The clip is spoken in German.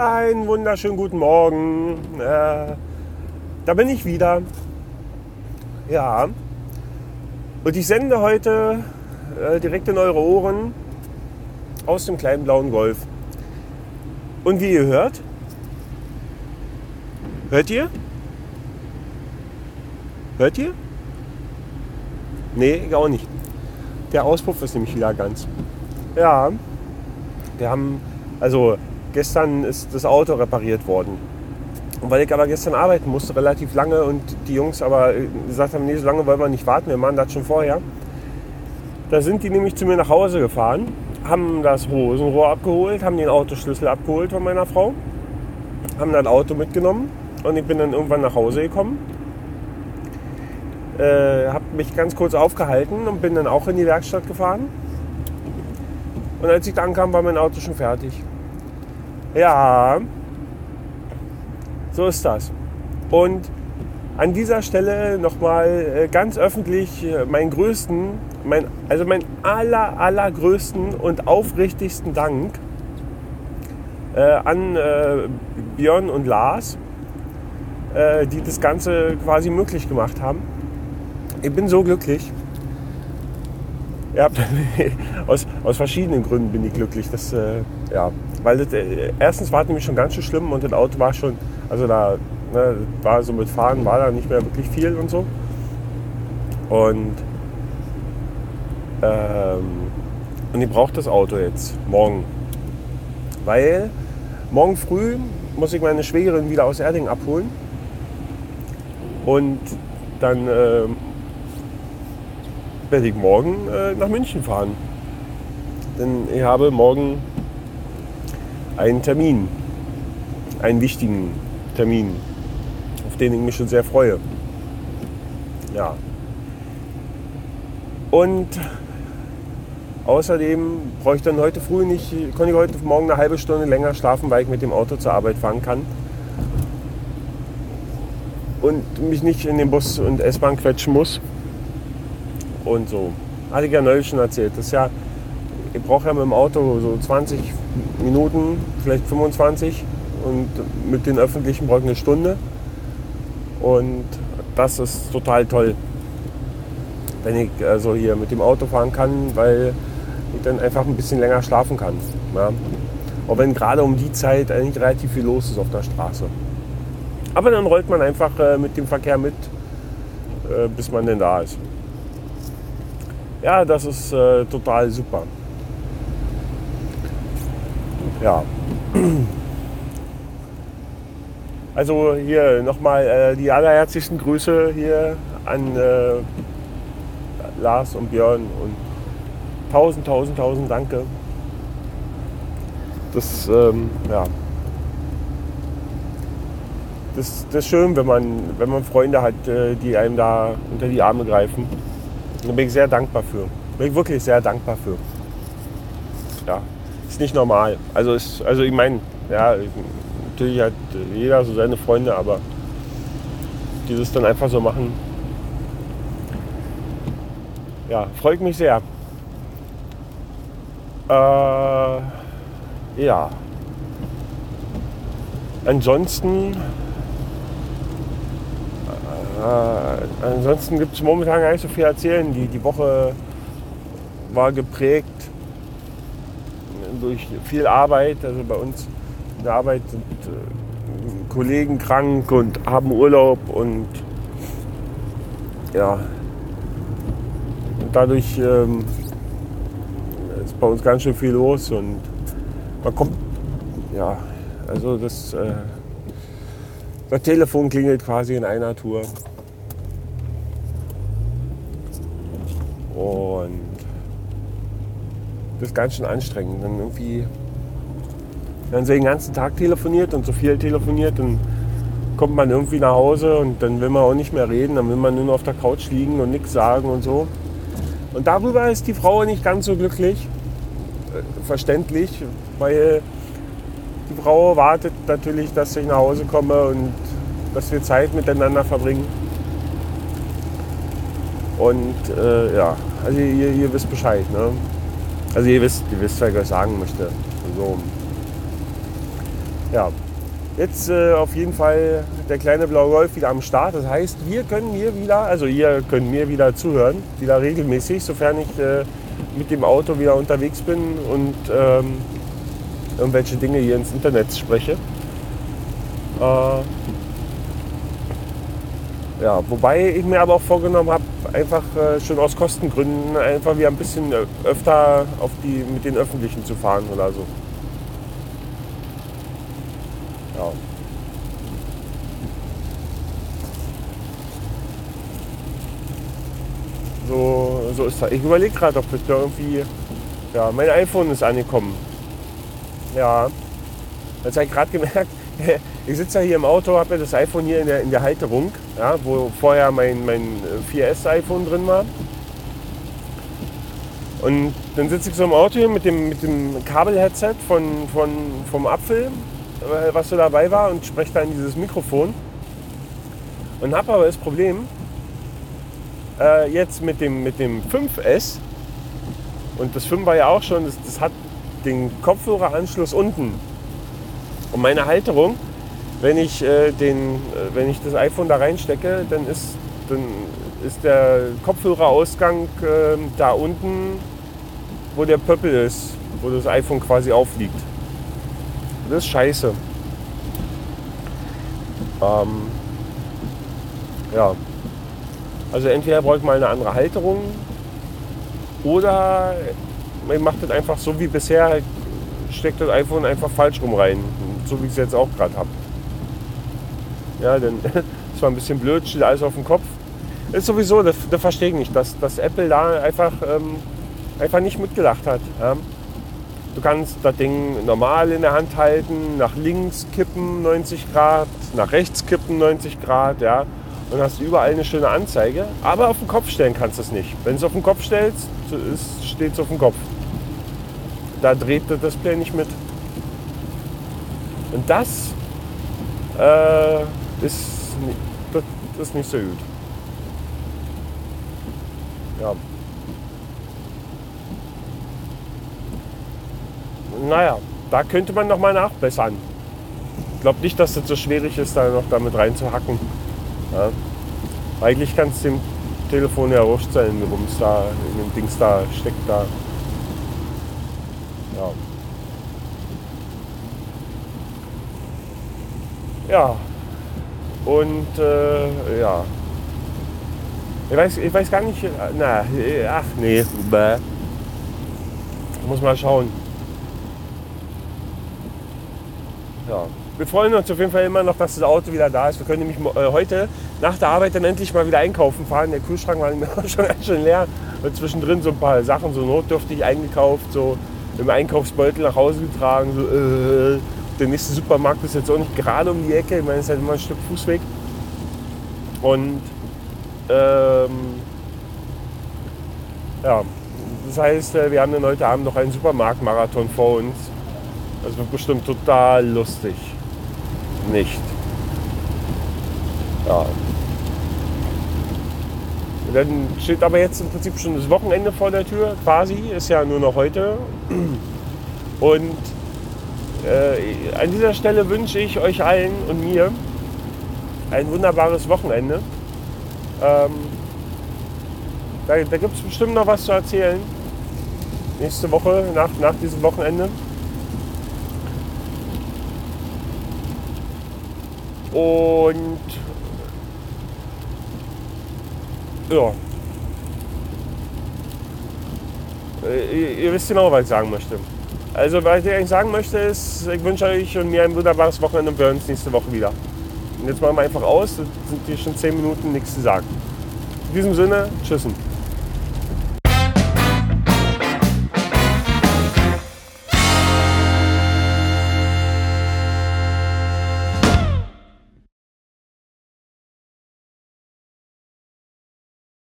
Einen wunderschönen guten Morgen. Äh, da bin ich wieder. Ja. Und ich sende heute äh, direkt in eure Ohren aus dem kleinen blauen Golf. Und wie ihr hört, hört ihr? Hört ihr? Nee, auch nicht. Der Auspuff ist nämlich wieder ganz. Ja, wir haben, also gestern ist das Auto repariert worden. Und weil ich aber gestern arbeiten musste, relativ lange und die Jungs aber gesagt haben, nee, so lange wollen wir nicht warten, wir machen das schon vorher. Da sind die nämlich zu mir nach Hause gefahren, haben das Hosenrohr abgeholt, haben den Autoschlüssel abgeholt von meiner Frau, haben das Auto mitgenommen und ich bin dann irgendwann nach Hause gekommen. Äh, habe mich ganz kurz aufgehalten und bin dann auch in die Werkstatt gefahren. Und als ich dann kam, war mein Auto schon fertig. Ja, so ist das. Und an dieser Stelle nochmal äh, ganz öffentlich äh, meinen größten, mein, also meinen aller, allergrößten und aufrichtigsten Dank äh, an äh, Björn und Lars, äh, die das Ganze quasi möglich gemacht haben. Ich bin so glücklich. Ja, aus, aus verschiedenen Gründen bin ich glücklich. Das, äh, ja, weil das, äh, erstens war es nämlich schon ganz schön schlimm und das Auto war schon, also da ne, war so mit Fahren war da nicht mehr wirklich viel und so. Und, ähm, und ich brauche das Auto jetzt morgen. Weil morgen früh muss ich meine Schwägerin wieder aus Erding abholen. Und dann äh, werde ich morgen äh, nach München fahren. Denn ich habe morgen einen Termin, einen wichtigen Termin, auf den ich mich schon sehr freue. Ja. Und außerdem brauche ich dann heute früh nicht, konnte ich heute Morgen eine halbe Stunde länger schlafen, weil ich mit dem Auto zur Arbeit fahren kann. Und mich nicht in den Bus und S-Bahn quetschen muss und so. Hatte ich ja neulich schon erzählt. Das ja, ich brauche ja mit dem Auto so 20 Minuten, vielleicht 25 und mit den öffentlichen brauche ich eine Stunde. Und das ist total toll, wenn ich also hier mit dem Auto fahren kann, weil ich dann einfach ein bisschen länger schlafen kann. Ja. Auch wenn gerade um die Zeit eigentlich relativ viel los ist auf der Straße. Aber dann rollt man einfach äh, mit dem Verkehr mit, äh, bis man denn da ist. Ja, das ist äh, total super. Ja. Also hier nochmal äh, die allerherzlichsten Grüße hier an äh, Lars und Björn und tausend, tausend, tausend Danke. Das, ähm, ja. Das, das ist schön, wenn man, wenn man Freunde hat, äh, die einem da unter die Arme greifen. Da bin ich sehr dankbar für. Bin ich wirklich sehr dankbar für. Ja, ist nicht normal. Also, ist, also ich meine, ja, natürlich hat jeder so seine Freunde, aber dieses dann einfach so machen, ja, freut mich sehr. Äh, ja. Ansonsten äh, ansonsten gibt es momentan gar nicht so viel erzählen. Die, die Woche war geprägt durch viel Arbeit. Also bei uns in der Arbeit sind äh, Kollegen krank und haben Urlaub und ja, und dadurch ähm, ist bei uns ganz schön viel los und man kommt, ja, also das, äh, das Telefon klingelt quasi in einer Tour. Und das ist ganz schön anstrengend. Dann irgendwie, wenn sie den ganzen Tag telefoniert und so viel telefoniert, dann kommt man irgendwie nach Hause und dann will man auch nicht mehr reden, dann will man nur noch auf der Couch liegen und nichts sagen und so. Und darüber ist die Frau nicht ganz so glücklich, äh, verständlich, weil Frau wartet natürlich, dass ich nach Hause komme und dass wir Zeit miteinander verbringen. Und äh, ja, also ihr, ihr, wisst Bescheid. Ne? Also ihr wisst, ihr wisst, was ich euch sagen möchte. So. Ja, jetzt äh, auf jeden Fall der kleine blaue Golf wieder am Start. Das heißt, wir können mir wieder, also ihr könnt mir wieder zuhören, wieder regelmäßig, sofern ich äh, mit dem Auto wieder unterwegs bin und ähm, irgendwelche Dinge hier ins Internet spreche. Äh, ja, wobei ich mir aber auch vorgenommen habe, einfach äh, schon aus Kostengründen einfach wieder ein bisschen öfter auf die, mit den Öffentlichen zu fahren oder so. Ja. So, so ist das. Ich überlege gerade, ob das irgendwie. Ja, mein iPhone ist angekommen. Ja. Jetzt habe ich gerade gemerkt, ich sitze ja hier im Auto, habe ja das iPhone hier in der, in der Halterung, ja, wo vorher mein, mein 4S-iPhone drin war. Und dann sitze ich so im Auto hier mit dem, mit dem Kabel-Headset von, von, vom Apfel, äh, was so dabei war, und spreche da in dieses Mikrofon. Und habe aber das Problem, äh, jetzt mit dem, mit dem 5S, und das 5 war ja auch schon, das, das hat den Kopfhöreranschluss unten. Und meine Halterung, wenn ich, äh, den, äh, wenn ich das iPhone da reinstecke, dann ist, dann ist der Kopfhörerausgang äh, da unten, wo der Pöppel ist, wo das iPhone quasi aufliegt. Das ist scheiße. Ähm, ja. Also entweder brauche ich mal eine andere Halterung oder man macht das einfach so wie bisher, steckt das iPhone einfach falsch rum rein, so wie ich es jetzt auch gerade habe. Ja, denn das war ein bisschen blöd, steht alles auf dem Kopf. Ist sowieso, das, das verstehe ich nicht, dass, dass Apple da einfach, ähm, einfach nicht mitgedacht hat. Ja. Du kannst das Ding normal in der Hand halten, nach links kippen 90 Grad, nach rechts kippen 90 Grad, ja. Und hast überall eine schöne Anzeige. Aber auf den Kopf stellen kannst du es nicht. Wenn du es auf den Kopf stellst, steht es auf dem Kopf. Da dreht das Display nicht mit. Und das äh, ist, das ist nicht so gut. Ja. Naja, da könnte man noch mal nachbessern. Ich glaube nicht, dass das so schwierig ist, da noch damit reinzuhacken. Ja. Eigentlich kann es dem Telefon ja wurscht sein, worum es da in dem Dings da steckt da. Ja. Ja. Und äh, ja. Ich weiß, ich weiß gar nicht. Na, ach nee. Bäh. Muss mal schauen. Ja. Wir freuen uns auf jeden Fall immer noch, dass das Auto wieder da ist. Wir können nämlich äh, heute nach der Arbeit dann endlich mal wieder einkaufen fahren. Der Kühlschrank war schon ganz schön leer. Und zwischendrin so ein paar Sachen so notdürftig eingekauft, so im Einkaufsbeutel nach Hause getragen. So, äh, der nächste Supermarkt ist jetzt auch nicht gerade um die Ecke. Ich meine, es ist halt immer ein Stück Fußweg. Und ähm, ja, das heißt, äh, wir haben dann heute Abend noch einen Supermarktmarathon vor uns. Das wird bestimmt total lustig. Nicht. Ja. Dann steht aber jetzt im Prinzip schon das Wochenende vor der Tür, quasi. Ist ja nur noch heute. Und äh, an dieser Stelle wünsche ich euch allen und mir ein wunderbares Wochenende. Ähm, da da gibt es bestimmt noch was zu erzählen. Nächste Woche, nach, nach diesem Wochenende. Und ja. Äh, ihr, wisst genau, was ich sagen möchte. Also, was ich eigentlich sagen möchte, ist, ich wünsche euch und mir ein wunderbares Wochenende und wir hören uns nächste Woche wieder. Und jetzt machen wir einfach aus, es sind hier schon 10 Minuten nichts zu sagen. In diesem Sinne, tschüssen.